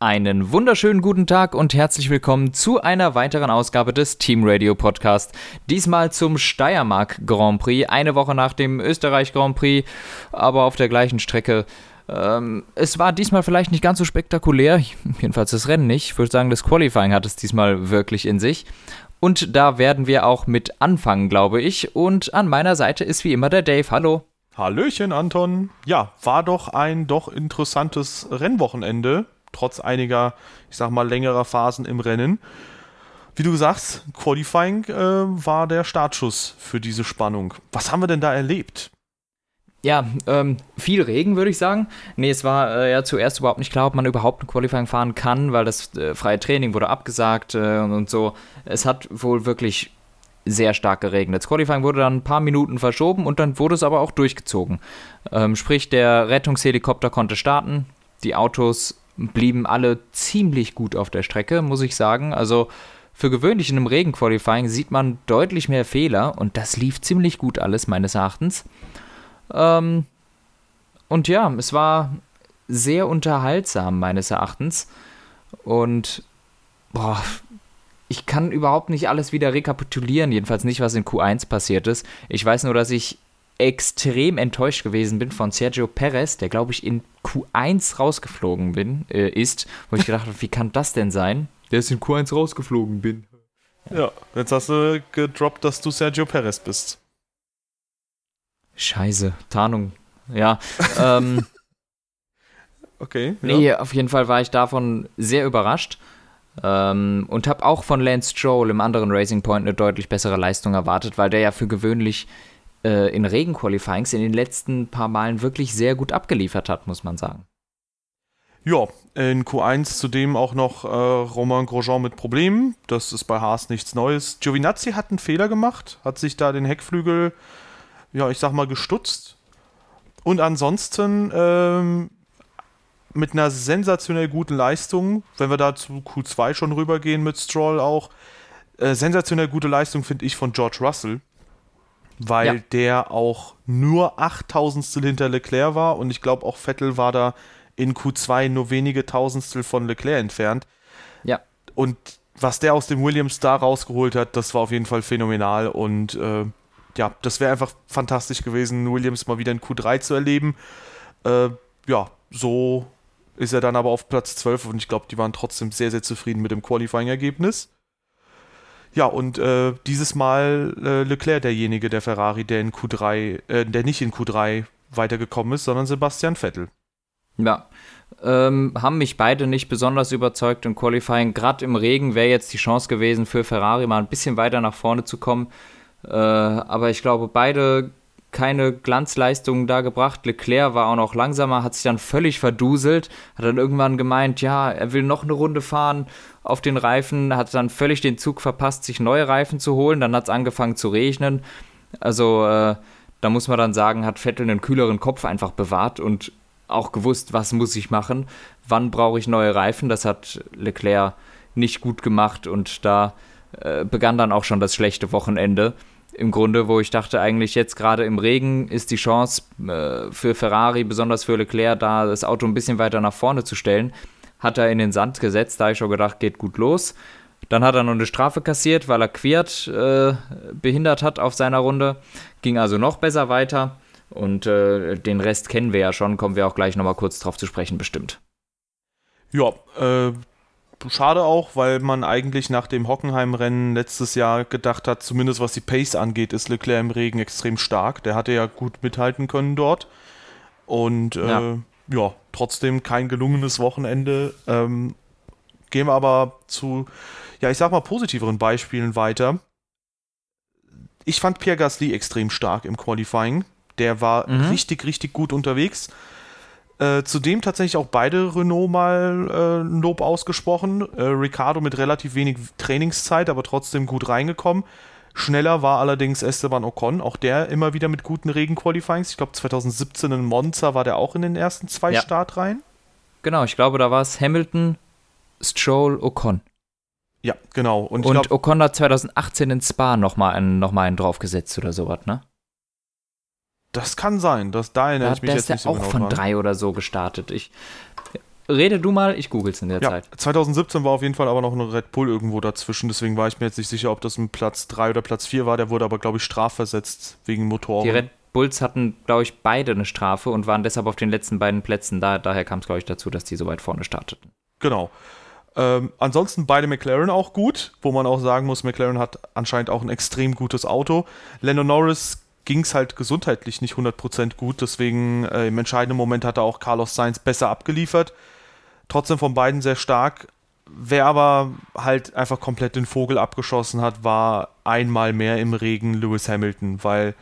Einen wunderschönen guten Tag und herzlich willkommen zu einer weiteren Ausgabe des Team Radio Podcast. Diesmal zum Steiermark Grand Prix, eine Woche nach dem Österreich Grand Prix, aber auf der gleichen Strecke. Ähm, es war diesmal vielleicht nicht ganz so spektakulär, jedenfalls das Rennen nicht. Ich würde sagen, das Qualifying hat es diesmal wirklich in sich. Und da werden wir auch mit anfangen, glaube ich. Und an meiner Seite ist wie immer der Dave. Hallo. Hallöchen, Anton. Ja, war doch ein doch interessantes Rennwochenende trotz einiger, ich sag mal, längerer Phasen im Rennen. Wie du sagst, Qualifying äh, war der Startschuss für diese Spannung. Was haben wir denn da erlebt? Ja, ähm, viel Regen, würde ich sagen. Nee, es war äh, ja zuerst überhaupt nicht klar, ob man überhaupt ein Qualifying fahren kann, weil das äh, freie Training wurde abgesagt äh, und, so. Es hat wohl wirklich sehr stark geregnet. Das Qualifying wurde dann ein paar Minuten verschoben und dann wurde es aber auch durchgezogen. Ähm, sprich, der Rettungshelikopter konnte starten, die Autos blieben alle ziemlich gut auf der Strecke, muss ich sagen. Also für gewöhnlich in einem Regenqualifying sieht man deutlich mehr Fehler und das lief ziemlich gut alles, meines Erachtens. Ähm, und ja, es war sehr unterhaltsam, meines Erachtens. Und boah, ich kann überhaupt nicht alles wieder rekapitulieren, jedenfalls nicht, was in Q1 passiert ist. Ich weiß nur, dass ich extrem enttäuscht gewesen bin von Sergio Perez, der glaube ich in Q1 rausgeflogen bin, äh, ist, wo ich gedacht habe, wie kann das denn sein? Der ist in Q1 rausgeflogen bin. Ja, jetzt hast du gedroppt, dass du Sergio Perez bist. Scheiße, Tarnung. Ja. ähm, okay. Ja. Nee, auf jeden Fall war ich davon sehr überrascht. Ähm, und habe auch von Lance Stroll im anderen Racing Point eine deutlich bessere Leistung erwartet, weil der ja für gewöhnlich äh, in Regenqualifyings in den letzten paar Malen wirklich sehr gut abgeliefert hat, muss man sagen. Ja, in Q1 zudem auch noch äh, Romain Grosjean mit Problemen. Das ist bei Haas nichts Neues. Giovinazzi hat einen Fehler gemacht, hat sich da den Heckflügel, ja, ich sag mal, gestutzt. Und ansonsten ähm, mit einer sensationell guten Leistung, wenn wir da zu Q2 schon rübergehen mit Stroll auch, äh, sensationell gute Leistung finde ich von George Russell weil ja. der auch nur 8000 hinter Leclerc war und ich glaube auch Vettel war da in Q2 nur wenige Tausendstel von Leclerc entfernt. Ja. Und was der aus dem Williams da rausgeholt hat, das war auf jeden Fall phänomenal und äh, ja, das wäre einfach fantastisch gewesen, Williams mal wieder in Q3 zu erleben. Äh, ja, so ist er dann aber auf Platz 12 und ich glaube, die waren trotzdem sehr, sehr zufrieden mit dem Qualifying-Ergebnis. Ja, und äh, dieses Mal äh, Leclerc derjenige der Ferrari, der in Q3, äh, der nicht in Q3 weitergekommen ist, sondern Sebastian Vettel. Ja, ähm, haben mich beide nicht besonders überzeugt im Qualifying. Gerade im Regen wäre jetzt die Chance gewesen für Ferrari mal ein bisschen weiter nach vorne zu kommen. Äh, aber ich glaube, beide keine Glanzleistungen da gebracht. Leclerc war auch noch langsamer, hat sich dann völlig verduselt, hat dann irgendwann gemeint, ja, er will noch eine Runde fahren auf den Reifen, hat dann völlig den Zug verpasst, sich neue Reifen zu holen. Dann hat es angefangen zu regnen. Also äh, da muss man dann sagen, hat Vettel einen kühleren Kopf einfach bewahrt und auch gewusst, was muss ich machen, wann brauche ich neue Reifen. Das hat Leclerc nicht gut gemacht und da äh, begann dann auch schon das schlechte Wochenende im Grunde, wo ich dachte, eigentlich jetzt gerade im Regen ist die Chance äh, für Ferrari, besonders für Leclerc, da das Auto ein bisschen weiter nach vorne zu stellen. Hat er in den Sand gesetzt, da habe ich schon gedacht, geht gut los. Dann hat er noch eine Strafe kassiert, weil er Quert äh, behindert hat auf seiner Runde. Ging also noch besser weiter. Und äh, den Rest kennen wir ja schon, kommen wir auch gleich nochmal kurz drauf zu sprechen, bestimmt. Ja, äh, schade auch, weil man eigentlich nach dem Hockenheim-Rennen letztes Jahr gedacht hat, zumindest was die Pace angeht, ist Leclerc im Regen extrem stark. Der hatte ja gut mithalten können dort. Und äh, ja. ja. trotzdem kein gelungenes Wochenende. Ähm, gehen wir aber zu, ja, ich sag mal, positiveren Beispielen weiter. Ich fand Pierre Gasly extrem stark im Qualifying. Der war mhm. richtig, richtig gut unterwegs. Äh, zudem tatsächlich auch beide Renault mal äh, Lob ausgesprochen. Äh, Ricardo mit relativ wenig Trainingszeit, aber trotzdem gut reingekommen. Schneller war allerdings Esteban Ocon, auch der immer wieder mit guten Regenqualifyings. Ich glaube 2017 in Monza war der auch in den ersten zwei ja. Startreihen. Genau, ich glaube, da war es Hamilton, Stroll, Ocon. Ja, genau. Und, Und glaub, Ocon hat 2018 in Spa nochmal einen, noch einen draufgesetzt oder sowas, ne? Das kann sein, das, da erinnere da, ich mich jetzt nicht so auch genau von dran. drei oder so gestartet. Ich, rede du mal, ich google's in der Ja, Zeit. 2017 war auf jeden Fall aber noch ein Red Bull irgendwo dazwischen, deswegen war ich mir jetzt nicht sicher, ob das ein Platz 3 oder Platz 4 war. Der wurde aber, glaube ich, strafversetzt wegen Motoren. Die Red Bulls hatten, glaube ich, beide eine Strafe und waren deshalb auf den letzten beiden Plätzen. Da, daher kam es, glaube ich, dazu, dass die so weit vorne starteten. Genau. Ähm, ansonsten beide McLaren auch gut, wo man auch sagen muss, McLaren hat anscheinend auch ein extrem gutes Auto. Lando Norris ging es halt gesundheitlich nicht 100% gut, deswegen äh, im entscheidenden Moment hat er auch Carlos Sainz besser abgeliefert. Trotzdem von beiden sehr stark. Wer aber halt einfach komplett den Vogel abgeschossen hat, war einmal mehr im Regen Lewis Hamilton, weil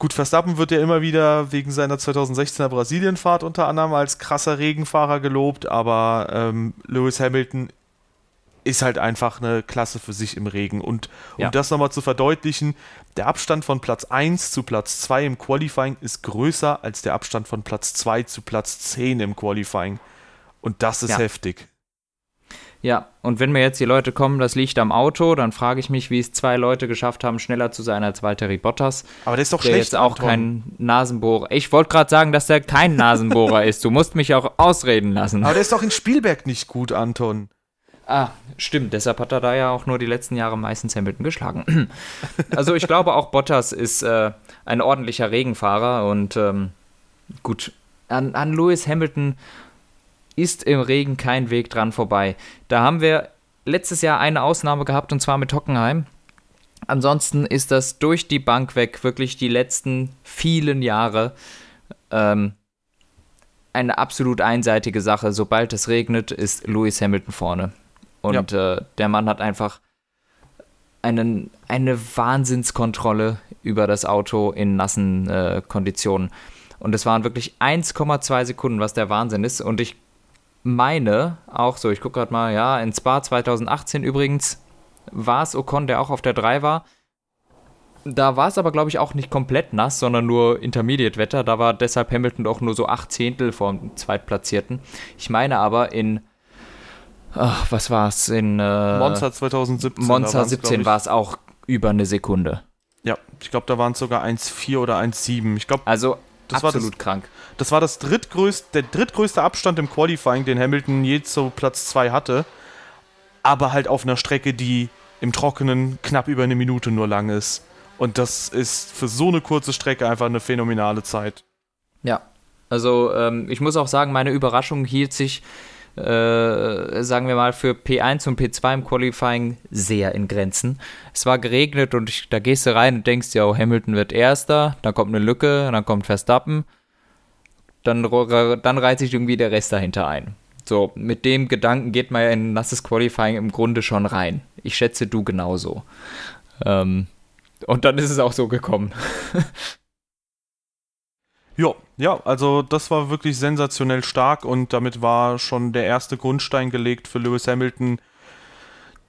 gut, Verstappen wird ja immer wieder wegen seiner 2016er Brasilienfahrt unter anderem als krasser Regenfahrer gelobt, aber ähm, Lewis Hamilton ist halt einfach eine Klasse für sich im Regen. Und um Ja. das nochmal zu verdeutlichen, der Abstand von Platz 1 zu Platz 2 im Qualifying ist größer als der Abstand von Platz 2 zu Platz 10 im Qualifying. Und das ist Ja. heftig. Ja, und wenn mir jetzt die Leute kommen, das liegt am Auto, dann frage ich mich, wie es zwei Leute geschafft haben, schneller zu sein als Valtteri Bottas, Aber der ist doch der schlecht. jetzt auch Anton. kein Nasenbohrer. Ich wollte gerade sagen, dass der kein Nasenbohrer ist. Du musst mich auch ausreden lassen. Aber der ist doch in Spielberg nicht gut, Anton. Ah, stimmt. Deshalb hat er da ja auch nur die letzten Jahre meistens Hamilton geschlagen. also ich glaube auch Bottas ist äh, ein ordentlicher Regenfahrer und ähm, gut, an, an Lewis Hamilton ist im Regen kein Weg dran vorbei. Da haben wir letztes Jahr eine Ausnahme gehabt und zwar mit Hockenheim. Ansonsten ist das durch die Bank weg wirklich die letzten vielen Jahre ähm, eine absolut einseitige Sache. Sobald es regnet, ist Lewis Hamilton vorne. Und äh, der Mann hat einfach einen, eine Wahnsinnskontrolle über das Auto in nassen äh, Konditionen. Und es waren wirklich 1,2 Sekunden, was der Wahnsinn ist. Und ich meine auch so, ich gucke gerade mal, ja, in Spa 2018 übrigens war es Ocon, der auch auf der 3 war. Da war es aber, glaube ich, auch nicht komplett nass, sondern nur Intermediate-Wetter. Da war deshalb Hamilton auch nur so acht Zehntel vom Zweitplatzierten. Ich meine aber in, ach, was war es, in äh, Monza 2017. da Monza waren's, 17 glaub ich- war es auch über eine Sekunde. Ja, ich glaube, da waren es sogar 1,4 oder 1,7. Ich glaube, Also Das war das- absolut krank. das war das drittgrößte, der drittgrößte Abstand im Qualifying, den Hamilton je zu Platz 2 hatte. Aber halt auf einer Strecke, die im Trockenen knapp über eine Minute nur lang ist. Und das ist für so eine kurze Strecke einfach eine phänomenale Zeit. Ja, also ähm, ich muss auch sagen, meine Überraschung hielt sich, äh, sagen wir mal, für P1 und P2 im Qualifying sehr in Grenzen. Es war geregnet und ich, da gehst du rein und denkst, ja, Hamilton wird Erster, dann kommt eine Lücke, dann kommt Verstappen, dann, dann reiht sich irgendwie der Rest dahinter ein. So, mit dem Gedanken geht man ja in nasses Qualifying im Grunde schon rein. Ich schätze, du genauso. Ähm, und dann ist es auch so gekommen. Ja, ja, also das war wirklich sensationell stark und damit war schon der erste Grundstein gelegt für Lewis Hamilton,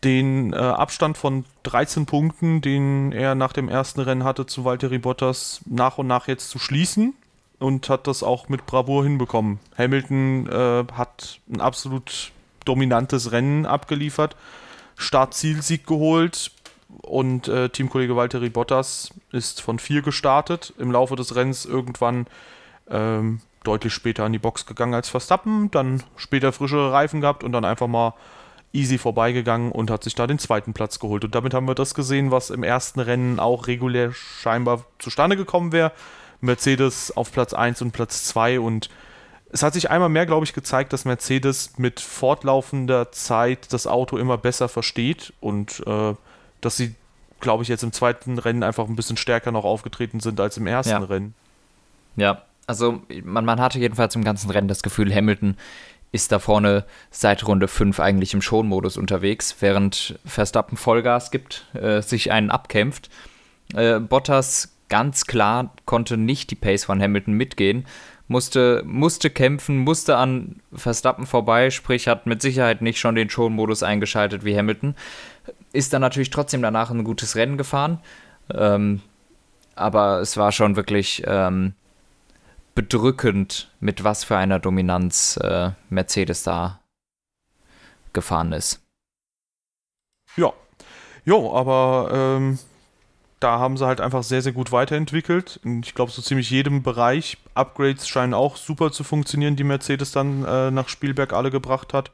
den äh, Abstand von 13 Punkten, den er nach dem ersten Rennen hatte zu Valtteri Bottas, nach und nach jetzt zu schließen und hat das auch mit Bravour hinbekommen. Hamilton äh, hat ein absolut dominantes Rennen abgeliefert, Start-Ziel-Sieg geholt und äh, Teamkollege Valtteri Bottas ist von vier gestartet, im Laufe des Rennens irgendwann ähm, deutlich später an die Box gegangen als Verstappen, dann später frischere Reifen gehabt und dann einfach mal easy vorbeigegangen und hat sich da den zweiten Platz geholt. Und damit haben wir das gesehen, was im ersten Rennen auch regulär scheinbar zustande gekommen wäre. Mercedes auf Platz 1 und Platz 2 und es hat sich einmal mehr, glaube ich, gezeigt, dass Mercedes mit fortlaufender Zeit das Auto immer besser versteht und äh, dass sie, glaube ich, jetzt im zweiten Rennen einfach ein bisschen stärker noch aufgetreten sind als im ersten Ja. Rennen. Ja, also man, man hatte jedenfalls im ganzen Rennen das Gefühl, Hamilton ist da vorne seit Runde 5 eigentlich im Schonmodus unterwegs, während Verstappen Vollgas gibt, äh, sich einen abkämpft. Äh, Bottas ganz klar konnte nicht die Pace von Hamilton mitgehen, musste, musste kämpfen, musste an Verstappen vorbei, sprich hat mit Sicherheit nicht schon den Schonmodus eingeschaltet wie Hamilton. Ist dann natürlich trotzdem danach ein gutes Rennen gefahren. Ähm, aber es war schon wirklich ähm, bedrückend, mit was für einer Dominanz äh, Mercedes da gefahren ist. Ja. Jo, aber ähm, da haben sie halt einfach sehr, sehr gut weiterentwickelt. Ich glaube, so ziemlich jedem Bereich. Upgrades scheinen auch super zu funktionieren, die Mercedes dann äh, nach Spielberg alle gebracht hat.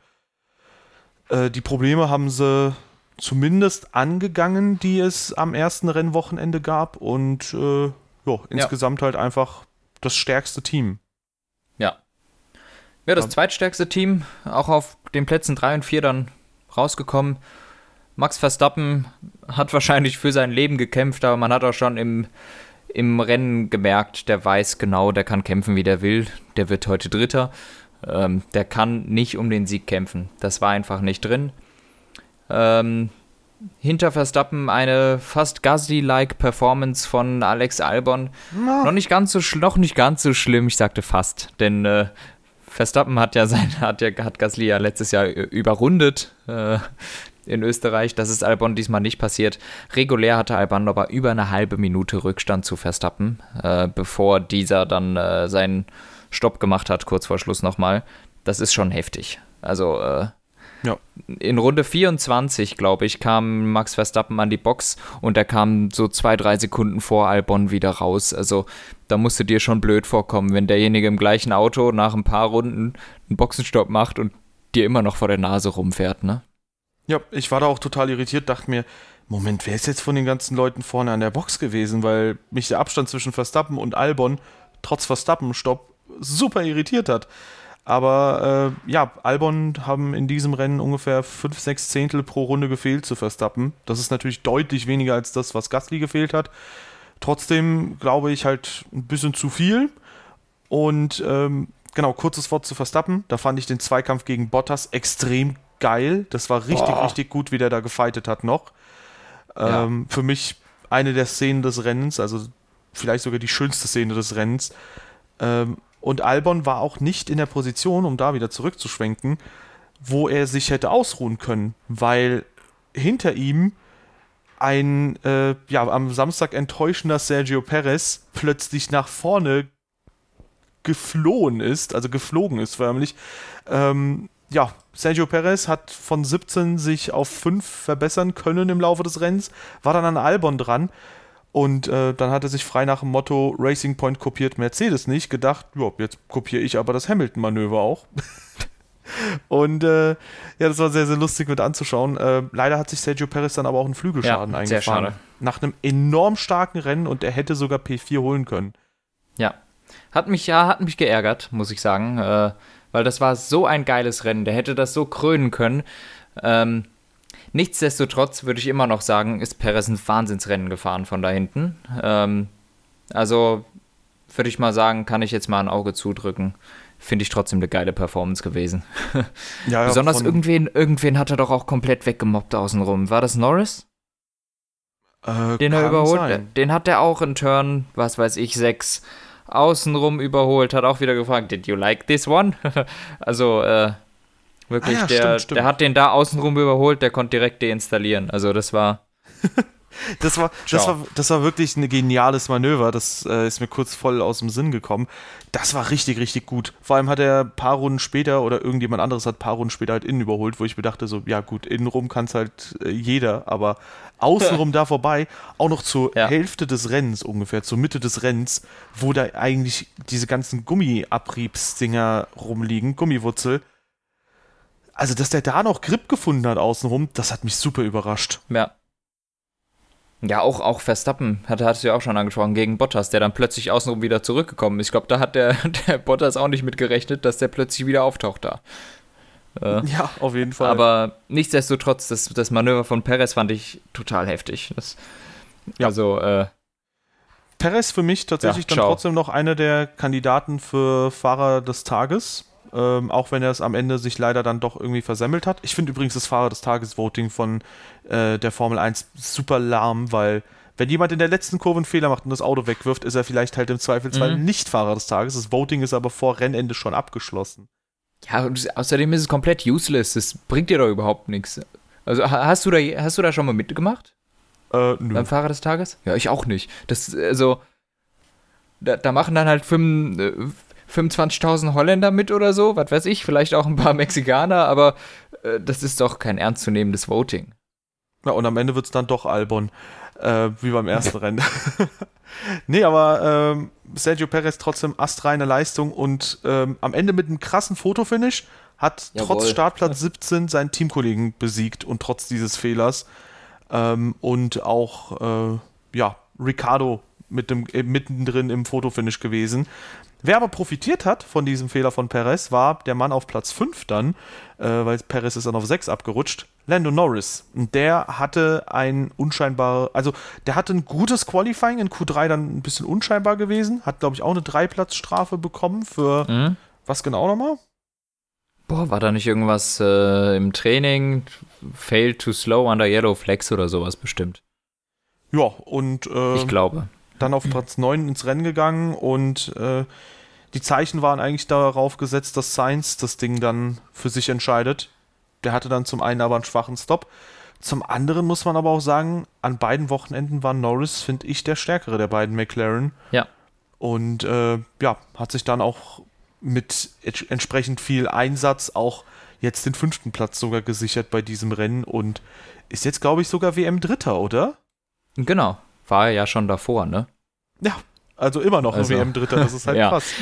Äh, die Probleme haben sie zumindest angegangen, die es am ersten Rennwochenende gab. Und äh, jo, insgesamt ja. halt einfach das stärkste Team. Ja. Ja, das zweitstärkste Team, auch auf den Plätzen 3 und 4 dann rausgekommen. Max Verstappen hat wahrscheinlich für sein Leben gekämpft, aber man hat auch schon im, im Rennen gemerkt, der weiß genau, der kann kämpfen, wie der will. Der wird heute Dritter. Ähm, der kann nicht um den Sieg kämpfen. Das war einfach nicht drin. Ähm, hinter Verstappen eine fast Gasly-like Performance von Alex Albon. No. Noch nicht ganz so noch nicht ganz so schlimm, ich sagte fast, denn äh, Verstappen hat ja sein hat ja hat Gasly ja letztes Jahr überrundet. Äh, in Österreich. Das ist Albon diesmal nicht passiert. Regulär hatte Albon aber über eine halbe Minute Rückstand zu Verstappen, äh, bevor dieser dann äh, seinen Stopp gemacht hat, kurz vor Schluss nochmal. Das ist schon heftig. Also äh, ja. in Runde 24, glaube ich, kam Max Verstappen an die Box und er kam so zwei, drei Sekunden vor Albon wieder raus. Also da musste dir schon blöd vorkommen, wenn derjenige im gleichen Auto nach ein paar Runden einen Boxenstopp macht und dir immer noch vor der Nase rumfährt, ne? Ja, ich war da auch total irritiert, dachte mir, Moment, wer ist jetzt von den ganzen Leuten vorne an der Box gewesen? Weil mich der Abstand zwischen Verstappen und Albon trotz Verstappen-Stopp super irritiert hat. Aber äh, ja, Albon haben in diesem Rennen ungefähr 5, 6 Zehntel pro Runde gefehlt zu Verstappen. Das ist natürlich deutlich weniger als das, was Gasly gefehlt hat. Trotzdem glaube ich halt ein bisschen zu viel. Und ähm, genau, kurzes Wort zu Verstappen. Da fand ich den Zweikampf gegen Bottas extrem geil. Das war richtig, Boah. richtig gut, wie der da gefightet hat noch. Ähm, ja. Für mich eine der Szenen des Rennens, also vielleicht sogar die schönste Szene des Rennens. Ähm, und Albon war auch nicht in der Position, um da wieder zurückzuschwenken, wo er sich hätte ausruhen können, weil hinter ihm ein äh, ja, am Samstag enttäuschender Sergio Perez plötzlich nach vorne geflohen ist, also geflogen ist förmlich. Ähm, ja, Sergio Perez hat von 17 sich auf 5 verbessern können im Laufe des Rennens, war dann an Albon dran und äh, dann hat er sich frei nach dem Motto Racing Point kopiert Mercedes nicht gedacht, ja, jetzt kopiere ich aber das Hamilton-Manöver auch. und äh, ja, das war sehr, sehr lustig mit anzuschauen. Äh, leider hat sich Sergio Perez dann aber auch einen Flügelschaden ja, eingefahren. Nach einem enorm starken Rennen und er hätte sogar P4 holen können. Ja. Hat mich ja, hat mich geärgert, muss ich sagen. Äh, weil das war so ein geiles Rennen. Der hätte das so krönen können. Ähm, nichtsdestotrotz würde ich immer noch sagen, ist Perez ein Wahnsinnsrennen gefahren von da hinten. Ähm, also würde ich mal sagen, kann ich jetzt mal ein Auge zudrücken. Finde ich trotzdem eine geile Performance gewesen. ja, Besonders irgendwen, irgendwen hat er doch auch komplett weggemobbt außenrum. War das Norris? Äh, den er überholt? Sein. Den hat er auch in Turn, was weiß ich, 6 außenrum überholt, hat auch wieder gefragt, did you like this one? also, äh, wirklich, ah ja, der, stimmt, stimmt. der hat den da außenrum überholt, der konnte direkt deinstallieren. Also, das war. das war, das war, das war wirklich ein geniales Manöver. Das äh, ist mir kurz voll aus dem Sinn gekommen. Das war richtig, richtig gut. Vor allem hat er ein paar Runden später oder irgendjemand anderes hat ein paar Runden später halt innen überholt, wo ich mir dachte, so, ja gut, innenrum kann es halt äh, jeder, aber außenrum da vorbei, auch noch zur ja. Hälfte des Rennens ungefähr, zur Mitte des Rennens, wo da eigentlich diese ganzen Gummiabriebsdinger rumliegen, Gummiwurzel. Also, dass der da noch Grip gefunden hat außenrum, das hat mich super überrascht. Ja. Ja, auch, auch Verstappen, hat, hattest du ja auch schon angesprochen, gegen Bottas, der dann plötzlich außenrum wieder zurückgekommen ist. Ich glaube, da hat der, der Bottas auch nicht mit gerechnet, dass der plötzlich wieder auftaucht da. Äh, ja, auf jeden Fall. Aber nichtsdestotrotz, das, das Manöver von Perez fand ich total heftig. Das, ja. Also, äh, Perez für mich tatsächlich ja, dann trotzdem noch einer der Kandidaten für Fahrer des Tages. Ähm, auch wenn er es am Ende sich leider dann doch irgendwie versemmelt hat. Ich finde übrigens das Fahrer des Tages-Voting von äh, der Formel 1 super lahm, weil wenn jemand in der letzten Kurve einen Fehler macht und das Auto wegwirft, ist er vielleicht halt im Zweifelsfall mhm. nicht Fahrer des Tages. Das Voting ist aber vor Rennende schon abgeschlossen. Ja, und außerdem ist es komplett useless. Das bringt dir doch überhaupt nichts. Also hast du da, hast du da schon mal mitgemacht? Äh, nö. Beim Fahrer des Tages? Ja, ich auch nicht. Das, also, da, da machen dann halt 25.000 Holländer mit oder so, was weiß ich, vielleicht auch ein paar Mexikaner, aber äh, das ist doch kein ernstzunehmendes Voting. Ja, und am Ende wird es dann doch Albon. Äh, wie beim ersten Rennen. nee, aber ähm, Sergio Perez trotzdem astreine Leistung und ähm, am Ende mit einem krassen Fotofinish hat Jawohl. trotz Startplatz 17 seinen Teamkollegen besiegt und trotz dieses Fehlers. Ähm, und auch, äh, ja, Ricardo mit dem, äh, mittendrin im Fotofinish gewesen. Wer aber profitiert hat von diesem Fehler von Perez, war der Mann auf Platz 5 dann, äh, weil Perez ist dann auf 6 abgerutscht, Lando Norris. Und der hatte ein unscheinbar, also der hatte ein gutes Qualifying, in Q3 dann ein bisschen unscheinbar gewesen, hat glaube ich auch eine Dreiplatzstrafe bekommen für, mhm. was genau nochmal? Boah, war da nicht irgendwas äh, im Training? Failed too slow under yellow flex oder sowas bestimmt. Ja, und äh, ich glaube. Dann auf Platz 9 ins Rennen gegangen und äh, die Zeichen waren eigentlich darauf gesetzt, dass Sainz das Ding dann für sich entscheidet. Der hatte dann zum einen aber einen schwachen Stop. Zum anderen muss man aber auch sagen, an beiden Wochenenden war Norris, finde ich, der stärkere der beiden McLaren. Ja. Und äh, ja, hat sich dann auch mit entsprechend viel Einsatz auch jetzt den fünften Platz sogar gesichert bei diesem Rennen und ist jetzt, glaube ich, sogar WM-Dritter, oder? Genau, war er ja schon davor, ne? Ja, also immer noch also, WM-Dritter, das ist halt ja. krass.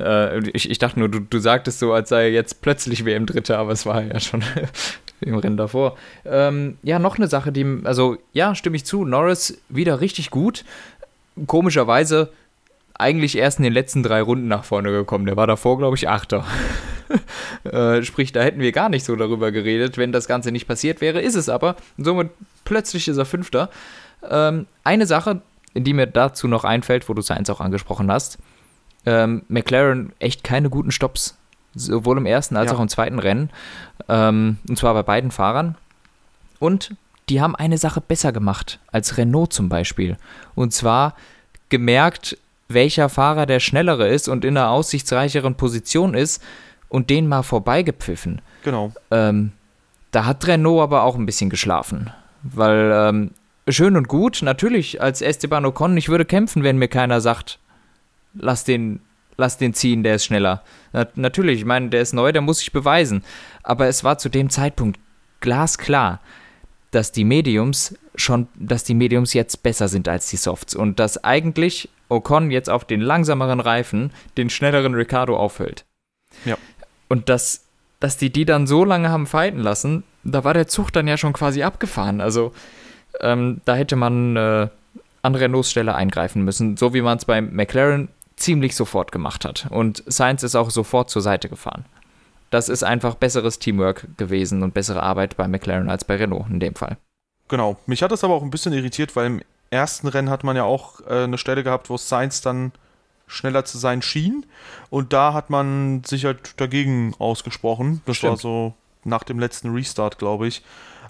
Äh, ich, ich dachte nur, du, du sagtest so, als sei er jetzt plötzlich WM-Dritter, aber es war ja schon im Rennen davor. Ähm, ja, noch eine Sache, die, also ja, stimme ich zu, Norris wieder richtig gut. Komischerweise eigentlich erst in den letzten drei Runden nach vorne gekommen. Der war davor, glaube ich, Achter. äh, sprich, da hätten wir gar nicht so darüber geredet, wenn das Ganze nicht passiert wäre. Ist es aber. somit plötzlich ist er Fünfter. Ähm, eine Sache, die mir dazu noch einfällt, wo du Sainz auch angesprochen hast. Ähm, McLaren echt keine guten Stops. Sowohl im ersten als ja. auch im zweiten Rennen. Ähm, und zwar bei beiden Fahrern. Und die haben eine Sache besser gemacht als Renault zum Beispiel. Und zwar gemerkt, welcher Fahrer der schnellere ist und in einer aussichtsreicheren Position ist und den mal vorbeigepfiffen. Genau. Ähm, da hat Renault aber auch ein bisschen geschlafen. Weil ähm, schön und gut, natürlich als Esteban Ocon, ich würde kämpfen, wenn mir keiner sagt, lass den, lass den ziehen, der ist schneller. Na, natürlich, ich meine, der ist neu, der muss sich beweisen. Aber es war zu dem Zeitpunkt glasklar, dass die Mediums schon, dass die Mediums jetzt besser sind als die Softs und dass eigentlich Ocon jetzt auf den langsameren Reifen den schnelleren Ricardo aufhält. Ja. Und dass, dass die die dann so lange haben fighten lassen, da war der Zug dann ja schon quasi abgefahren. Also ähm, da hätte man äh, an Renaults Stelle eingreifen müssen, so wie man es bei McLaren ziemlich sofort gemacht hat. Und Sainz ist auch sofort zur Seite gefahren. Das ist einfach besseres Teamwork gewesen und bessere Arbeit bei McLaren als bei Renault in dem Fall. Genau. Mich hat das aber auch ein bisschen irritiert, weil im ersten Rennen hat man ja auch äh, eine Stelle gehabt, wo Sainz dann schneller zu sein schien. Und da hat man sich halt dagegen ausgesprochen. Das Stimmt. war so nach dem letzten Restart, glaube ich.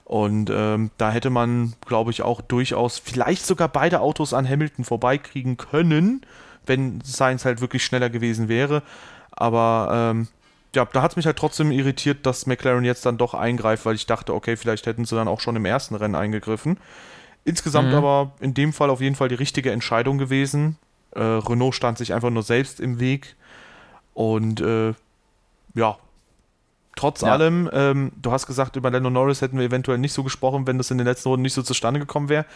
Und ähm, da hätte man, glaube ich, auch durchaus vielleicht sogar beide Autos an Hamilton vorbeikriegen können, wenn Sainz halt wirklich schneller gewesen wäre. Aber ähm, ja, da hat es mich halt trotzdem irritiert, dass McLaren jetzt dann doch eingreift, weil ich dachte, okay, vielleicht hätten sie dann auch schon im ersten Rennen eingegriffen. Insgesamt mhm. aber in dem Fall auf jeden Fall die richtige Entscheidung gewesen. Äh, Renault stand sich einfach nur selbst im Weg. Und äh, ja, Trotz ja. allem, ähm, du hast gesagt, über Lando Norris hätten wir eventuell nicht so gesprochen, wenn das in den letzten Runden nicht so zustande gekommen wäre.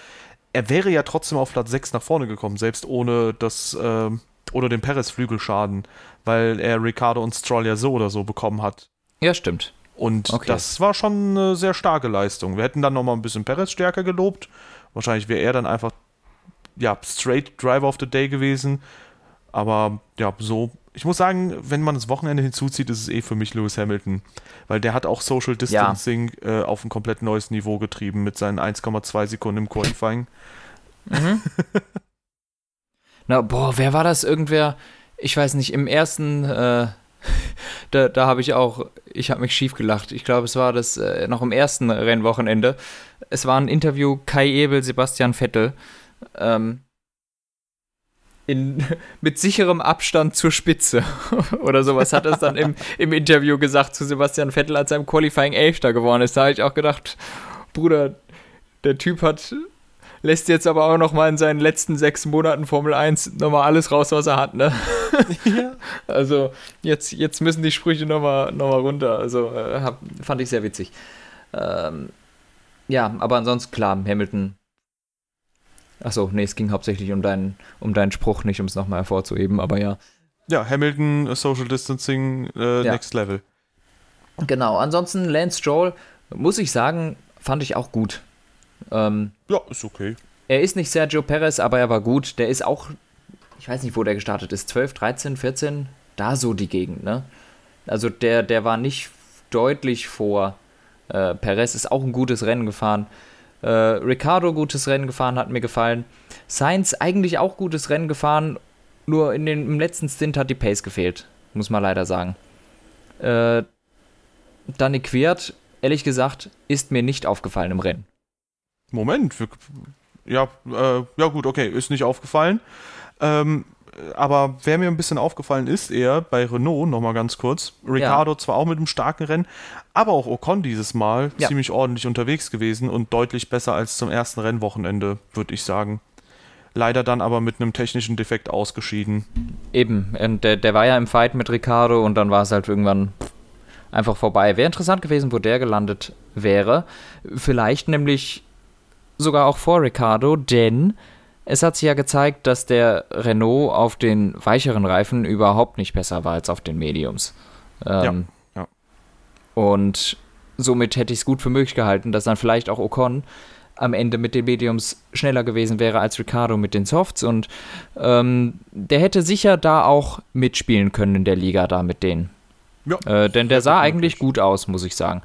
Er wäre ja trotzdem auf Platz 6 nach vorne gekommen, selbst ohne das, äh, ohne den Perez-Flügelschaden, weil er Ricardo und Stroll ja so oder so bekommen hat. Ja, stimmt. Und okay. das war schon eine sehr starke Leistung. Wir hätten dann nochmal ein bisschen Perez stärker gelobt. Wahrscheinlich wäre er dann einfach, ja, straight Driver of the Day gewesen. Aber ja, so ich muss sagen, wenn man das Wochenende hinzuzieht, ist es eh für mich Lewis Hamilton. Weil der hat auch Social Distancing ja. äh, auf ein komplett neues Niveau getrieben mit seinen 1,2 Sekunden im Qualifying. Mhm. Na, boah, wer war das? Irgendwer, ich weiß nicht, im ersten, äh, da, da habe ich auch, ich habe mich schief gelacht. Ich glaube, es war das äh, noch im ersten Rennwochenende. Es war ein Interview Kai Ebel, Sebastian Vettel. Ähm, in, mit sicherem Abstand zur Spitze oder sowas hat er es dann im, im Interview gesagt zu Sebastian Vettel, als er im Qualifying Elfter geworden ist. Da habe ich auch gedacht, Bruder, der Typ hat lässt jetzt aber auch noch mal in seinen letzten sechs Monaten Formel 1 noch mal alles raus, was er hat, ne? Ja. Also jetzt, jetzt müssen die Sprüche noch mal, noch mal runter. Also äh, hab, fand ich sehr witzig. Ähm, ja, aber ansonsten klar, Hamilton Achso, nee, es ging hauptsächlich um deinen, um deinen Spruch, nicht um es nochmal hervorzuheben, aber ja. Ja, Hamilton, äh, Social Distancing, äh, Ja. Next Level. Genau, ansonsten Lance Stroll, muss ich sagen, fand ich auch gut. Ähm, Ja, ist okay. er ist nicht Sergio Perez, aber er war gut. Der ist auch, ich weiß nicht, wo der gestartet ist, 12, 13, 14, da so die Gegend, ne? Also der, der war nicht deutlich vor äh, Perez, ist auch ein gutes Rennen gefahren. Äh, Ricardo gutes Rennen gefahren, hat mir gefallen. Sainz eigentlich auch gutes Rennen gefahren, nur in den, im letzten Stint hat die Pace gefehlt, muss man leider sagen. Äh, Danny Quert, ehrlich gesagt, ist mir nicht aufgefallen im Rennen. Moment. Ja, äh, ja, gut, okay, ist nicht aufgefallen. Ähm, aber wer mir ein bisschen aufgefallen ist, eher bei Renault, nochmal ganz kurz. Ricardo zwar auch mit einem starken Rennen, aber auch Ocon dieses Mal Ja. ziemlich ordentlich unterwegs gewesen und deutlich besser als zum ersten Rennwochenende, würde ich sagen. Leider dann aber mit einem technischen Defekt ausgeschieden. Eben, und der, der war ja im Fight mit Ricardo und dann war es halt irgendwann einfach vorbei. Wäre interessant gewesen, wo der gelandet wäre. Vielleicht nämlich sogar auch vor Ricardo, denn es hat sich ja gezeigt, dass der Renault auf den weicheren Reifen überhaupt nicht besser war als auf den Mediums. Ähm, ja. Und somit hätte ich es gut für möglich gehalten, dass dann vielleicht auch Ocon am Ende mit den Mediums schneller gewesen wäre als Ricardo mit den Softs und ähm, der hätte sicher da auch mitspielen können in der Liga da mit denen. Ja, Äh, denn der sah eigentlich gut aus, muss ich sagen.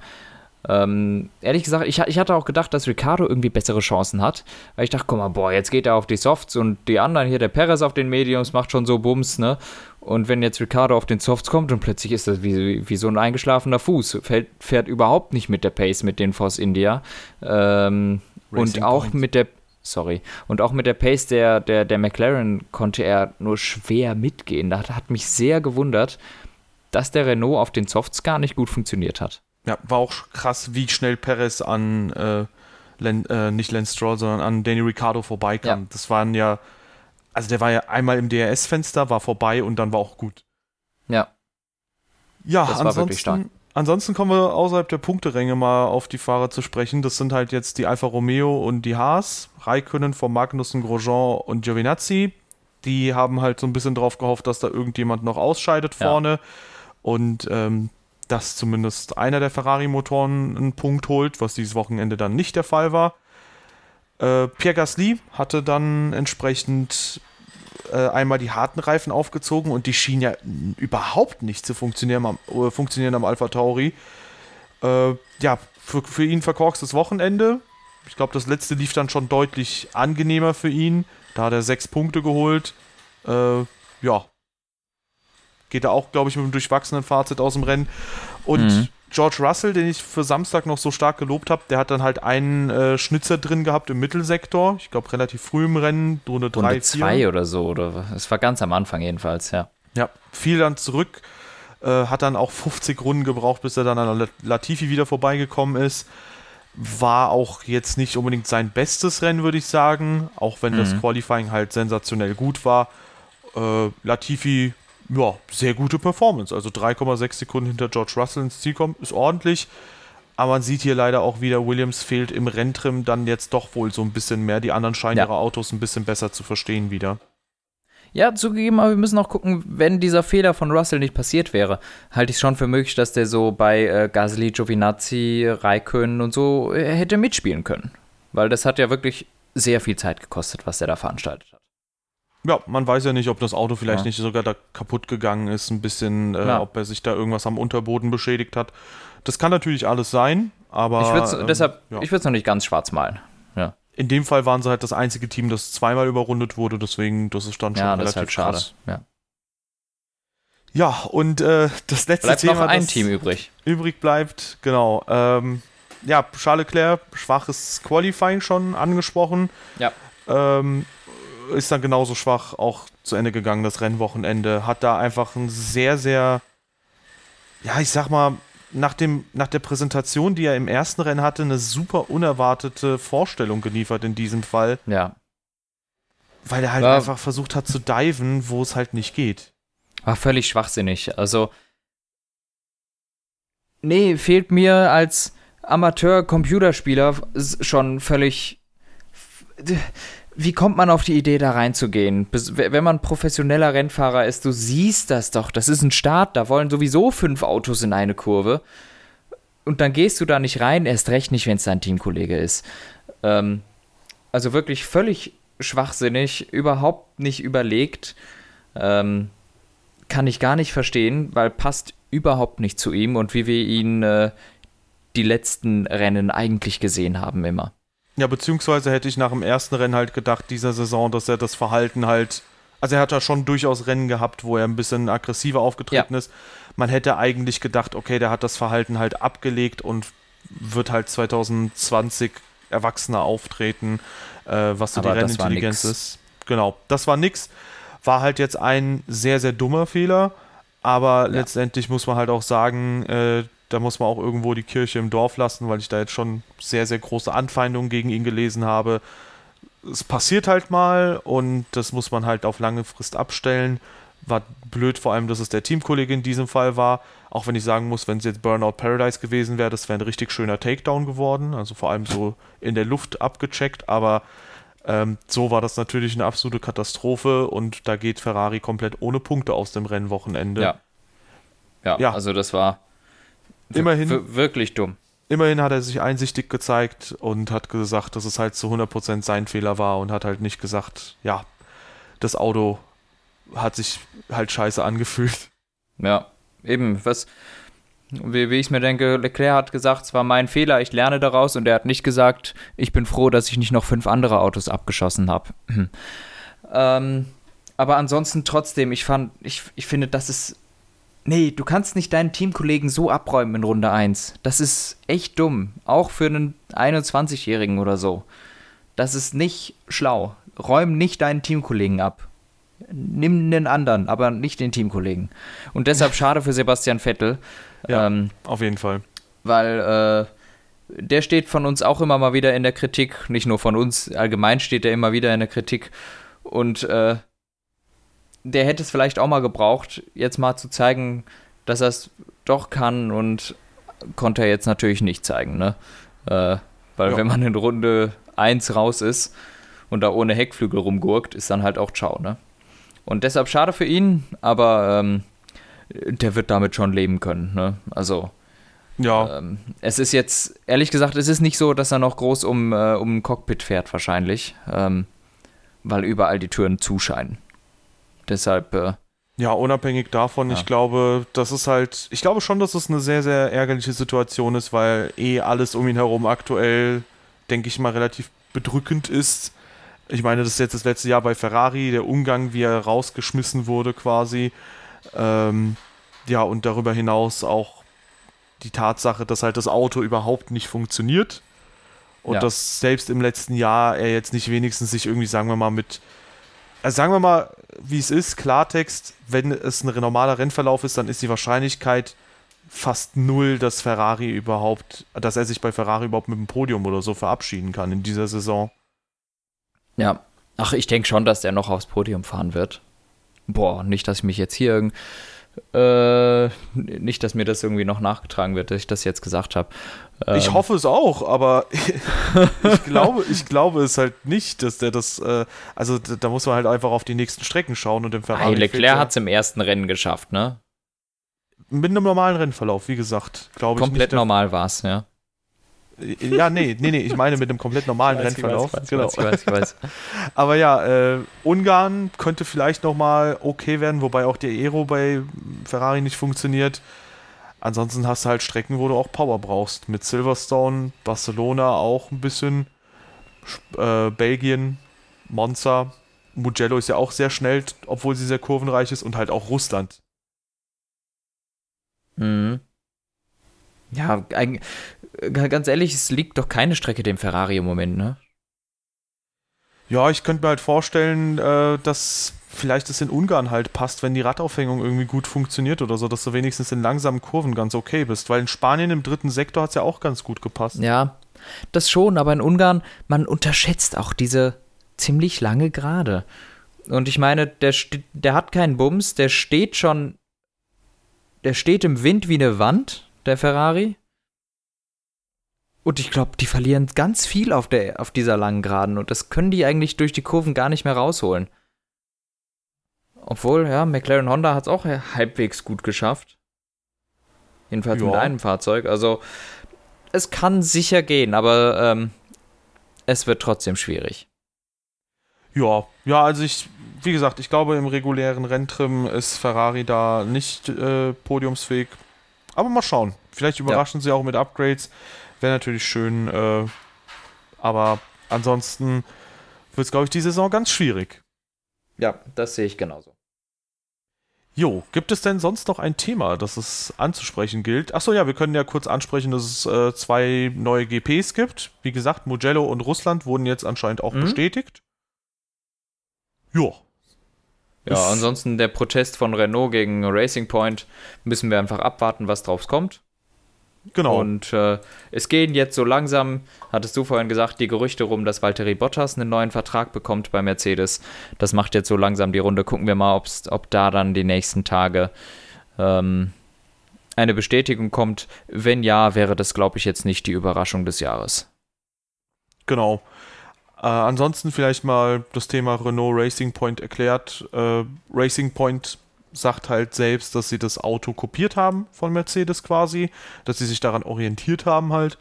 Ähm, ehrlich gesagt, ich, ich hatte auch gedacht, dass Ricardo irgendwie bessere Chancen hat, weil ich dachte, guck mal, boah, jetzt geht er auf die Softs und die anderen hier, der Perez auf den Mediums macht schon so Bums, ne? Und wenn jetzt Ricardo auf den Softs kommt und plötzlich ist das wie, wie so ein eingeschlafener Fuß, fährt, fährt überhaupt nicht mit der Pace mit den Force India. Ähm, und auch Point. mit der, sorry, und auch mit der Pace der, der, der McLaren konnte er nur schwer mitgehen. Das hat mich sehr gewundert, dass der Renault auf den Softs gar nicht gut funktioniert hat. Ja, war auch krass, wie schnell Perez an, äh, Len, äh, nicht Lance Stroll, sondern an Danny Ricciardo vorbeikam. Ja. Das waren ja, also der war ja einmal im DRS-Fenster, war vorbei und dann war auch gut. Ja. Ja, Das war wirklich stark. ansonsten, ansonsten kommen wir außerhalb der Punkteränge mal auf die Fahrer zu sprechen. Das sind halt jetzt die Alfa Romeo und die Haas, Raikönnen von Magnussen, Grosjean und Giovinazzi. Die haben halt so ein bisschen drauf gehofft, dass da irgendjemand noch ausscheidet Ja. vorne und ähm, dass zumindest einer der Ferrari-Motoren einen Punkt holt, was dieses Wochenende dann nicht der Fall war. Äh, Pierre Gasly hatte dann entsprechend äh, einmal die harten Reifen aufgezogen und die schienen ja überhaupt nicht zu funktionieren am, äh, funktionieren am Alpha Tauri. Äh, ja, für, für ihn verkorkstes Wochenende. Ich glaube, das letzte lief dann schon deutlich angenehmer für ihn. Da hat er sechs Punkte geholt. Äh, ja. Geht er auch, glaube ich, mit einem durchwachsenen Fazit aus dem Rennen. Und Mhm. George Russell, den ich für Samstag noch so stark gelobt habe, der hat dann halt einen äh, Schnitzer drin gehabt im Mittelsektor. Ich glaube, relativ früh im Rennen, Runde 3, Runde 4. zwei oder so, oder es war ganz am Anfang jedenfalls, ja. Ja, fiel dann zurück, äh, hat dann auch 50 Runden gebraucht, bis er dann an Lat- Latifi wieder vorbeigekommen ist. War auch jetzt nicht unbedingt sein bestes Rennen, würde ich sagen, auch wenn das Mhm. Qualifying halt sensationell gut war. Äh, Latifi, ja, sehr gute Performance. Also 3,6 Sekunden hinter George Russell ins Ziel kommt, ist ordentlich. Aber man sieht hier leider auch wieder, Williams fehlt im Renntrim dann jetzt doch wohl so ein bisschen mehr. Die anderen scheinen Ja. ihre Autos ein bisschen besser zu verstehen wieder. Ja, zugegeben, aber wir müssen auch gucken, wenn dieser Fehler von Russell nicht passiert wäre, halte ich es schon für möglich, dass der so bei äh, Gasly, Giovinazzi, Raikön und so äh, hätte mitspielen können. Weil das hat ja wirklich sehr viel Zeit gekostet, was der da veranstaltet hat. Ja, man weiß ja nicht, ob das Auto vielleicht Ja. nicht sogar da kaputt gegangen ist, ein bisschen, äh, ob er sich da irgendwas am Unterboden beschädigt hat. Das kann natürlich alles sein, aber Ich würde ähm, deshalb, ja. ich würde es noch nicht ganz schwarz malen. Ja, in dem Fall waren sie halt das einzige Team, das zweimal überrundet wurde, deswegen das ist dann schon ja ist relativ halt schade. Ja. Ja, und äh, das letzte Bleibt Thema, noch ein Team übrig. übrig bleibt, genau. Ähm, ja, Charles Leclerc, schwaches Qualifying schon angesprochen. Ja. Ähm, ist dann genauso schwach auch zu Ende gegangen, das Rennwochenende. Hat da einfach ein sehr, sehr, ja, ich sag mal, nach, dem, nach der Präsentation, die er im ersten Rennen hatte, eine super unerwartete Vorstellung geliefert in diesem Fall, Ja. weil er halt War- einfach versucht hat zu diven, wo es halt nicht geht. War völlig schwachsinnig. Also. Nee, fehlt mir als Amateur-Computerspieler schon völlig. Wie kommt man auf die Idee, da reinzugehen? Wenn man professioneller Rennfahrer ist, du siehst das doch. Das ist ein Start, da wollen sowieso fünf Autos in eine Kurve. Und dann gehst du da nicht rein, erst recht nicht, wenn es dein Teamkollege ist. Ähm, also wirklich völlig schwachsinnig, überhaupt nicht überlegt. Ähm, kann ich gar nicht verstehen, weil passt überhaupt nicht zu ihm und wie wir ihn äh, die letzten Rennen eigentlich gesehen haben immer. Ja, beziehungsweise hätte ich nach dem ersten Rennen halt gedacht, dieser Saison, dass er das Verhalten halt. Also er hat ja schon durchaus Rennen gehabt, wo er ein bisschen aggressiver aufgetreten ja. ist. Man hätte eigentlich gedacht, okay, der hat das Verhalten halt abgelegt und wird halt 2020 erwachsener auftreten, äh, was so Aber die Rennintelligenz ist. Genau, das war nix. War halt jetzt ein sehr, sehr dummer Fehler. Aber ja. letztendlich muss man halt auch sagen, äh, da muss man auch irgendwo die Kirche im Dorf lassen, weil ich da jetzt schon sehr, sehr große Anfeindungen gegen ihn gelesen habe. Es passiert halt mal und das muss man halt auf lange Frist abstellen. War blöd, vor allem, dass es der Teamkollege in diesem Fall war. Auch wenn ich sagen muss, wenn es jetzt Burnout Paradise gewesen wäre, das wäre ein richtig schöner Takedown geworden. Also vor allem so in der Luft abgecheckt. Aber ähm, so war das natürlich eine absolute Katastrophe und da geht Ferrari komplett ohne Punkte aus dem Rennwochenende. Ja. Ja, ja. also das war immerhin wirklich dumm. Immerhin hat er sich einsichtig gezeigt und hat gesagt, dass es halt zu 100% sein Fehler war und hat halt nicht gesagt, ja, das Auto hat sich halt scheiße angefühlt. Ja, eben, was, wie, wie ich mir denke, Leclerc hat gesagt, es war mein Fehler, ich lerne daraus und er hat nicht gesagt, ich bin froh, dass ich nicht noch fünf andere Autos abgeschossen habe. ähm, aber ansonsten trotzdem, ich fand, ich, ich finde, das ist Nee, du kannst nicht deinen Teamkollegen so abräumen in Runde 1. Das ist echt dumm. Auch für einen 21-Jährigen oder so. Das ist nicht schlau. Räum nicht deinen Teamkollegen ab. Nimm einen anderen, aber nicht den Teamkollegen. Und deshalb schade für Sebastian Vettel. Ja, ähm, auf jeden Fall. Weil äh, der steht von uns auch immer mal wieder in der Kritik. Nicht nur von uns, allgemein steht er immer wieder in der Kritik. Und äh, der hätte es vielleicht auch mal gebraucht, jetzt mal zu zeigen, dass er es doch kann und konnte er jetzt natürlich nicht zeigen, ne? Äh, weil ja. wenn man in Runde 1 raus ist und da ohne Heckflügel rumgurkt, ist dann halt auch ciao, ne? Und deshalb schade für ihn, aber ähm, der wird damit schon leben können, ne? Also ja. Ähm, es ist jetzt, ehrlich gesagt, es ist nicht so, dass er noch groß um, äh, um ein Cockpit fährt, wahrscheinlich. Ähm, weil überall die Türen zuscheinen. Deshalb. Äh, ja, unabhängig davon, ja. ich glaube, das ist halt, ich glaube schon, dass es eine sehr, sehr ärgerliche Situation ist, weil eh alles um ihn herum aktuell, denke ich mal, relativ bedrückend ist. Ich meine, das ist jetzt das letzte Jahr bei Ferrari, der Umgang, wie er rausgeschmissen wurde quasi. Ähm, ja, und darüber hinaus auch die Tatsache, dass halt das Auto überhaupt nicht funktioniert. Und ja. dass selbst im letzten Jahr er jetzt nicht wenigstens sich irgendwie, sagen wir mal, mit also sagen wir mal, wie es ist, Klartext, wenn es ein normaler Rennverlauf ist, dann ist die Wahrscheinlichkeit fast null, dass Ferrari überhaupt, dass er sich bei Ferrari überhaupt mit dem Podium oder so verabschieden kann in dieser Saison. Ja, ach, ich denke schon, dass der noch aufs Podium fahren wird. Boah, nicht, dass ich mich jetzt hier irgendwie äh, nicht, dass mir das irgendwie noch nachgetragen wird, dass ich das jetzt gesagt habe. Ähm, ich hoffe es auch, aber ich glaube, ich glaube es halt nicht, dass der das. Äh, also da muss man halt einfach auf die nächsten Strecken schauen und im Ferrari. Hey, Leclerc hat es im ersten Rennen geschafft, ne? Mit einem normalen Rennverlauf, wie gesagt, glaube ich. Komplett normal war es, ja. Ja, nee, nee, nee, ich meine mit einem komplett normalen weiß, Rennverlauf. Ich weiß, genau. ich weiß, ich weiß. Aber ja, äh, Ungarn könnte vielleicht nochmal okay werden, wobei auch der Aero bei Ferrari nicht funktioniert. Ansonsten hast du halt Strecken, wo du auch Power brauchst. Mit Silverstone, Barcelona auch ein bisschen, äh, Belgien, Monza. Mugello ist ja auch sehr schnell, obwohl sie sehr kurvenreich ist und halt auch Russland. Mhm. Ja, ganz ehrlich, es liegt doch keine Strecke dem Ferrari im Moment, ne? Ja, ich könnte mir halt vorstellen, äh, dass vielleicht es in Ungarn halt passt, wenn die Radaufhängung irgendwie gut funktioniert oder so, dass du wenigstens in langsamen Kurven ganz okay bist. Weil in Spanien im dritten Sektor hat es ja auch ganz gut gepasst. Ja, das schon, aber in Ungarn, man unterschätzt auch diese ziemlich lange Gerade. Und ich meine, der, der hat keinen Bums, der steht schon, der steht im Wind wie eine Wand der Ferrari. Und ich glaube, die verlieren ganz viel auf, der, auf dieser langen Geraden und das können die eigentlich durch die Kurven gar nicht mehr rausholen. Obwohl, ja, McLaren Honda hat es auch halbwegs gut geschafft. Jedenfalls ja. mit einem Fahrzeug. Also, es kann sicher gehen, aber ähm, es wird trotzdem schwierig. Ja, ja, also ich, wie gesagt, ich glaube, im regulären Renntrim ist Ferrari da nicht äh, podiumsfähig. Aber mal schauen. Vielleicht überraschen ja. sie auch mit Upgrades. Wäre natürlich schön. Äh, aber ansonsten wird es, glaube ich, die Saison ganz schwierig. Ja, das sehe ich genauso. Jo, gibt es denn sonst noch ein Thema, das es anzusprechen gilt? Achso, ja, wir können ja kurz ansprechen, dass es äh, zwei neue GPs gibt. Wie gesagt, Mugello und Russland wurden jetzt anscheinend auch mhm. bestätigt. Jo. Ja, ansonsten der Protest von Renault gegen Racing Point müssen wir einfach abwarten, was drauf kommt. Genau. Und äh, es gehen jetzt so langsam, hattest du vorhin gesagt, die Gerüchte rum, dass Valtteri Bottas einen neuen Vertrag bekommt bei Mercedes. Das macht jetzt so langsam die Runde. Gucken wir mal, ob da dann die nächsten Tage ähm, eine Bestätigung kommt. Wenn ja, wäre das, glaube ich, jetzt nicht die Überraschung des Jahres. Genau. Äh, ansonsten vielleicht mal das Thema Renault Racing Point erklärt. Äh, Racing Point sagt halt selbst, dass sie das Auto kopiert haben von Mercedes quasi, dass sie sich daran orientiert haben halt,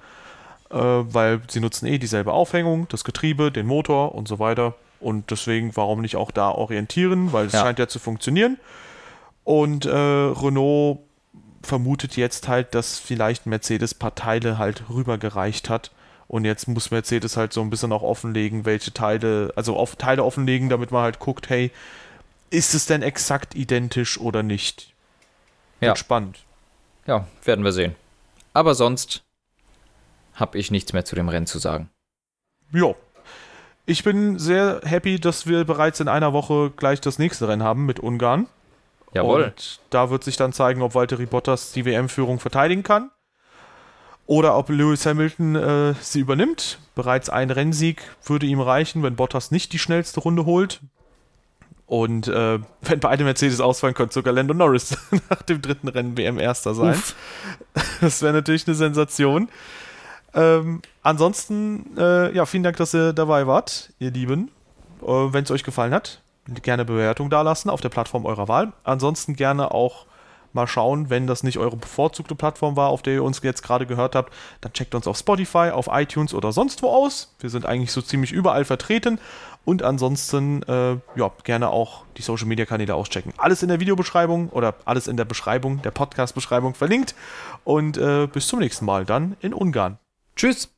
äh, weil sie nutzen eh dieselbe Aufhängung, das Getriebe, den Motor und so weiter. Und deswegen, warum nicht auch da orientieren, weil es ja. scheint ja zu funktionieren. Und äh, Renault vermutet jetzt halt, dass vielleicht Mercedes ein paar Teile halt rübergereicht hat. Und jetzt muss Mercedes halt so ein bisschen auch offenlegen, welche Teile, also auf Teile offenlegen, damit man halt guckt, hey, ist es denn exakt identisch oder nicht? Wird ja. spannend. Ja, werden wir sehen. Aber sonst habe ich nichts mehr zu dem Rennen zu sagen. Ja. Ich bin sehr happy, dass wir bereits in einer Woche gleich das nächste Rennen haben mit Ungarn. Jawohl. Und da wird sich dann zeigen, ob Valtteri Bottas die WM-Führung verteidigen kann. Oder ob Lewis Hamilton äh, sie übernimmt. Bereits ein Rennsieg würde ihm reichen, wenn Bottas nicht die schnellste Runde holt. Und äh, wenn beide Mercedes ausfallen, könnte sogar Lando Norris nach dem dritten Rennen WM-Erster sein. Uff. Das wäre natürlich eine Sensation. Ähm, ansonsten, äh, ja, vielen Dank, dass ihr dabei wart, ihr Lieben. Äh, wenn es euch gefallen hat, gerne Bewertung dalassen auf der Plattform eurer Wahl. Ansonsten gerne auch mal schauen, wenn das nicht eure bevorzugte Plattform war, auf der ihr uns jetzt gerade gehört habt, dann checkt uns auf Spotify, auf iTunes oder sonst wo aus. Wir sind eigentlich so ziemlich überall vertreten und ansonsten, äh, ja, gerne auch die Social Media Kanäle auschecken. Alles in der Videobeschreibung oder alles in der Beschreibung, der Podcast-Beschreibung verlinkt. Und äh, bis zum nächsten Mal dann in Ungarn. Tschüss!